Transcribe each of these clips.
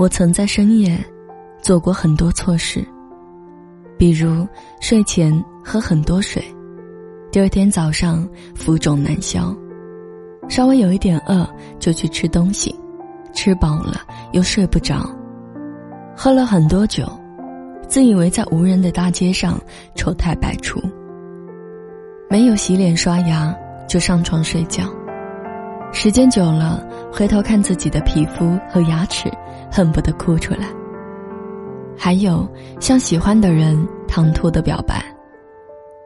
我曾在深夜做过很多错事，比如睡前喝很多水，第二天早上浮肿难消，稍微有一点饿就去吃东西，吃饱了又睡不着，喝了很多酒，自以为在无人的大街上丑态百出，没有洗脸刷牙就上床睡觉。时间久了，回头看自己的皮肤和牙齿，恨不得哭出来。还有向喜欢的人唐突的表白，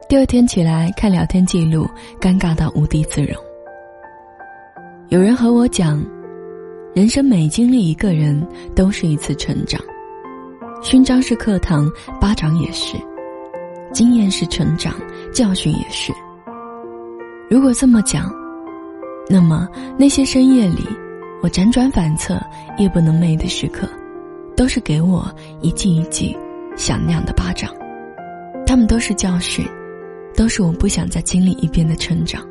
第二天起来看聊天记录，尴尬到无地自容。有人和我讲，人生每经历一个人，都是一次成长。勋章是课堂，巴掌也是；经验是成长，教训也是。如果这么讲。那么，那些深夜里，我辗转反侧、夜不能寐的时刻，都是给我一记一记响亮的巴掌。他们都是教训，都是我不想再经历一遍的成长。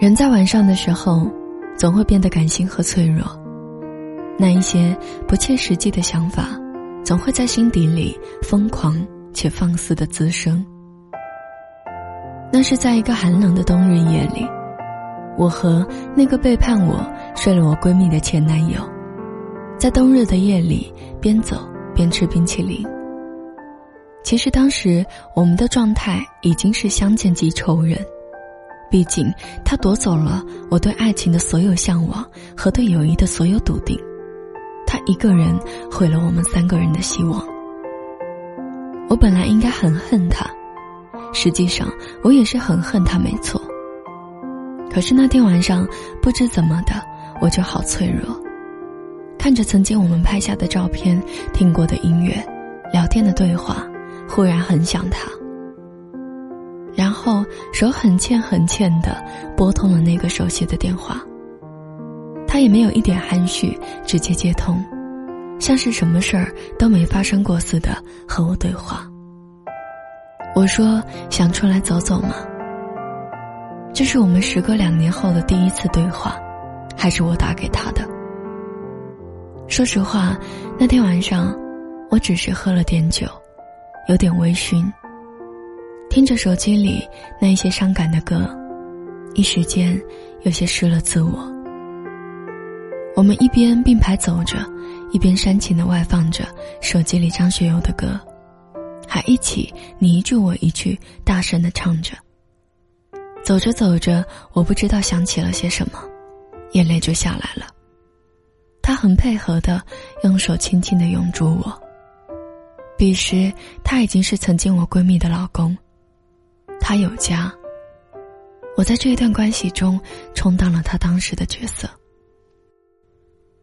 人在晚上的时候，总会变得感性和脆弱，那一些不切实际的想法，总会在心底里疯狂且放肆的滋生。那是在一个寒冷的冬日夜里。我和那个背叛我、睡了我闺蜜的前男友，在冬日的夜里边走边吃冰淇淋。其实当时我们的状态已经是相见即仇人，毕竟他夺走了我对爱情的所有向往和对友谊的所有笃定，他一个人毁了我们三个人的希望。我本来应该很恨他，实际上我也是很恨他，没错。可是那天晚上，不知怎么的，我就好脆弱。看着曾经我们拍下的照片、听过的音乐、聊天的对话，忽然很想他。然后手很欠很欠的拨通了那个熟悉的电话。他也没有一点含蓄，直接接通，像是什么事儿都没发生过似的和我对话。我说：“想出来走走吗？”这是我们时隔两年后的第一次对话，还是我打给他的？说实话，那天晚上，我只是喝了点酒，有点微醺。听着手机里那些伤感的歌，一时间有些失了自我。我们一边并排走着，一边煽情的外放着手机里张学友的歌，还一起你一句我一句大声的唱着。走着走着，我不知道想起了些什么，眼泪就下来了。他很配合的用手轻轻的拥住我。彼时他已经是曾经我闺蜜的老公，他有家。我在这一段关系中充当了他当时的角色。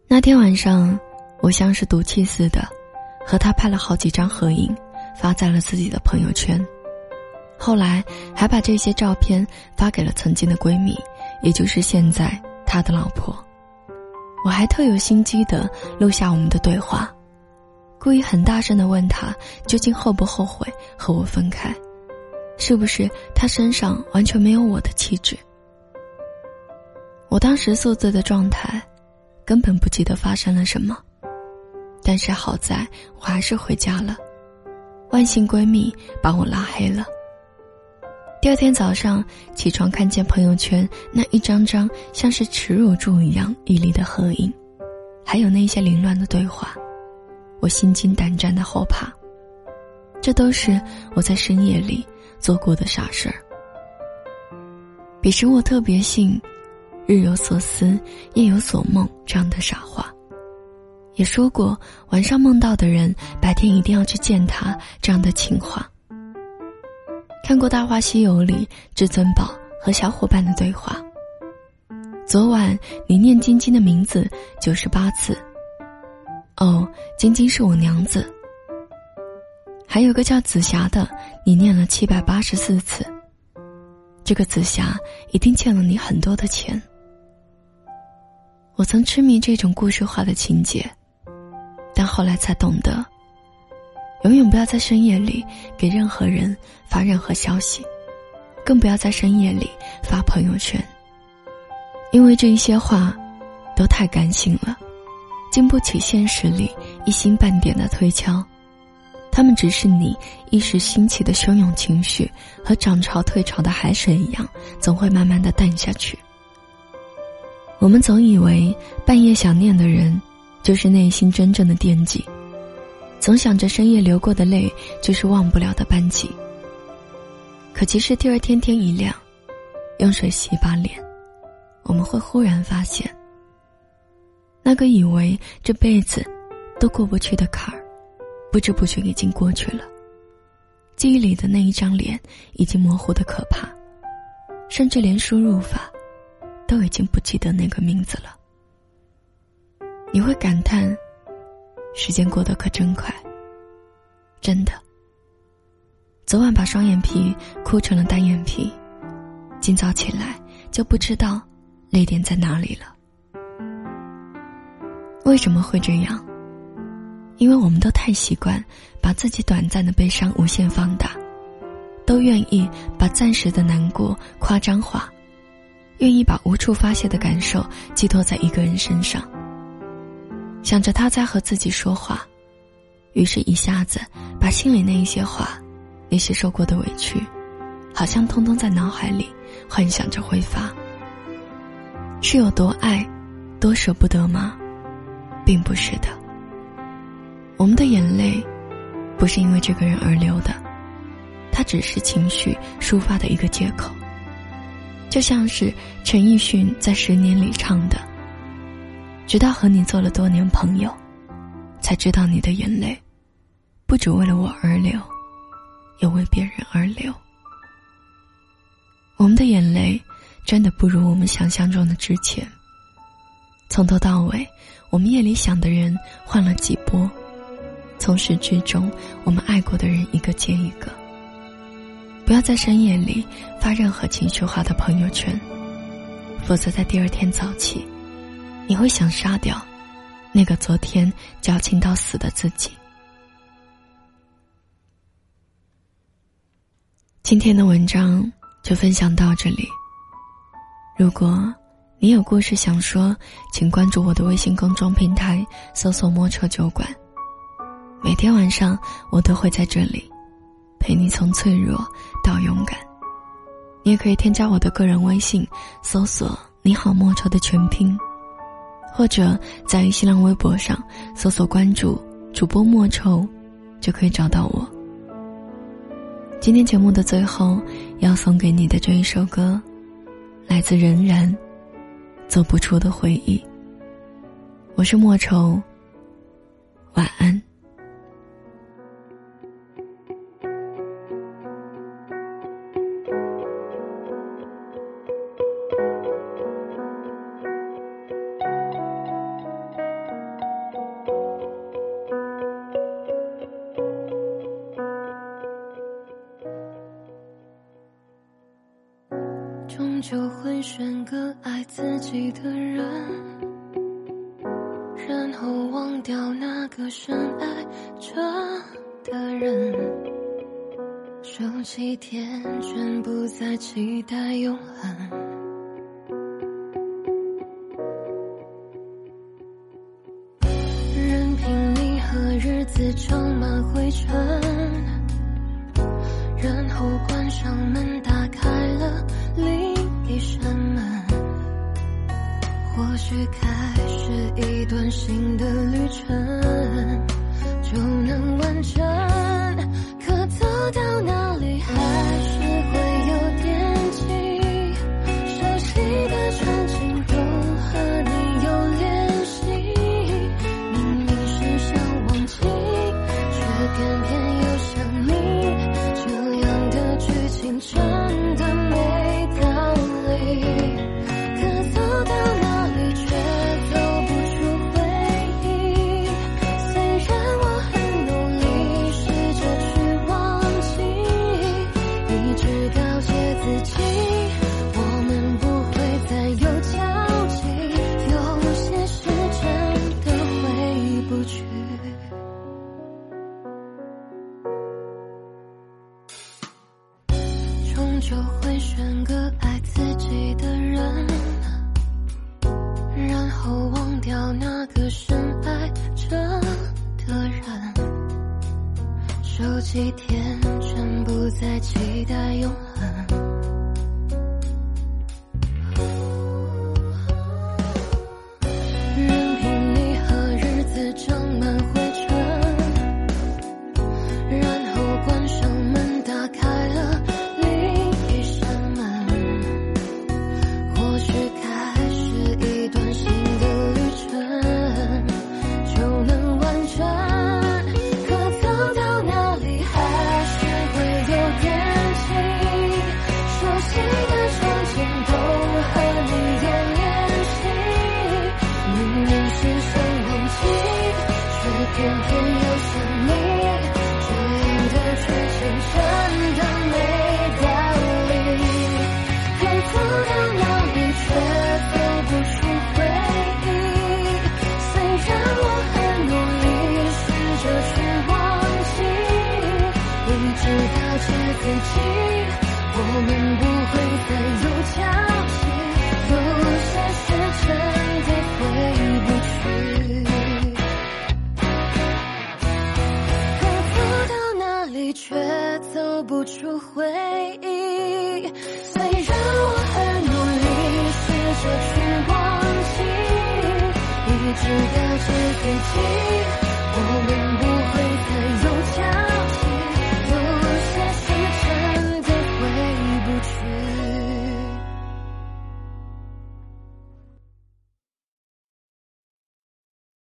那天晚上，我像是赌气似的，和他拍了好几张合影，发在了自己的朋友圈。后来还把这些照片发给了曾经的闺蜜，也就是现在他的老婆。我还特有心机的录下我们的对话，故意很大声的问他究竟后不后悔和我分开，是不是他身上完全没有我的气质？我当时宿醉的状态，根本不记得发生了什么，但是好在我还是回家了，万幸闺蜜把我拉黑了。第二天早上起床，看见朋友圈那一张张像是耻辱柱一样屹立的合影，还有那些凌乱的对话，我心惊胆战的后怕。这都是我在深夜里做过的傻事儿。彼时我特别信“日有所思，夜有所梦”这样的傻话，也说过晚上梦到的人，白天一定要去见他这样的情话。看过《大话西游》里至尊宝和小伙伴的对话。昨晚你念晶晶的名字九十八次。哦，晶晶是我娘子。还有个叫紫霞的，你念了七百八十四次。这个紫霞一定欠了你很多的钱。我曾痴迷这种故事化的情节，但后来才懂得。永远不要在深夜里给任何人发任何消息，更不要在深夜里发朋友圈。因为这一些话，都太感性了，经不起现实里一星半点的推敲，他们只是你一时兴起的汹涌情绪，和涨潮退潮的海水一样，总会慢慢的淡下去。我们总以为半夜想念的人，就是内心真正的惦记，总想着深夜流过的泪，就是忘不了的班级。可其实第二天天一亮，用水洗把脸，我们会忽然发现，那个以为这辈子都过不去的坎儿，不知不觉已经过去了。记忆里的那一张脸已经模糊的可怕，甚至连输入法。都已经不记得那个名字了。你会感叹，时间过得可真快。真的，昨晚把双眼皮哭成了单眼皮，今早起来就不知道泪点在哪里了。为什么会这样？因为我们都太习惯把自己短暂的悲伤无限放大，都愿意把暂时的难过夸张化。愿意把无处发泄的感受寄托在一个人身上，想着他在和自己说话，于是一下子把心里那一些话，那些受过的委屈，好像通通在脑海里幻想着挥发。是有多爱，多舍不得吗？并不是的。我们的眼泪，不是因为这个人而流的，它只是情绪抒发的一个借口。就像是陈奕迅在《十年》里唱的：“直到和你做了多年朋友，才知道你的眼泪，不只为了我而流，也为别人而流。”我们的眼泪真的不如我们想象中的值钱。从头到尾，我们夜里想的人换了几波，从始至终，我们爱过的人一个接一个。不要在深夜里发任何情绪化的朋友圈，否则在第二天早起，你会想杀掉那个昨天矫情到死的自己。今天的文章就分享到这里。如果你有故事想说，请关注我的微信公众平台，搜索“莫愁酒馆”。每天晚上我都会在这里。陪你从脆弱到勇敢。你也可以添加我的个人微信，搜索“你好莫愁”的全拼，或者在新浪微博上搜索关注主播莫愁，就可以找到我。今天节目的最后要送给你的这一首歌，来自仍然走不出的回忆。我是莫愁，晚安。选个爱自己的人，然后忘掉那个深爱着的人，收起天真，不再期待永恒，任凭你和日子装满灰尘，然后关上门，打或许开始一段新的旅程，就能完成。可走到哪里，还天，真不再期待永恒。已我们不会再有交集有些事真的回不去可走到哪里却走不出回忆虽然我很努力试着去忘记一直告诫自己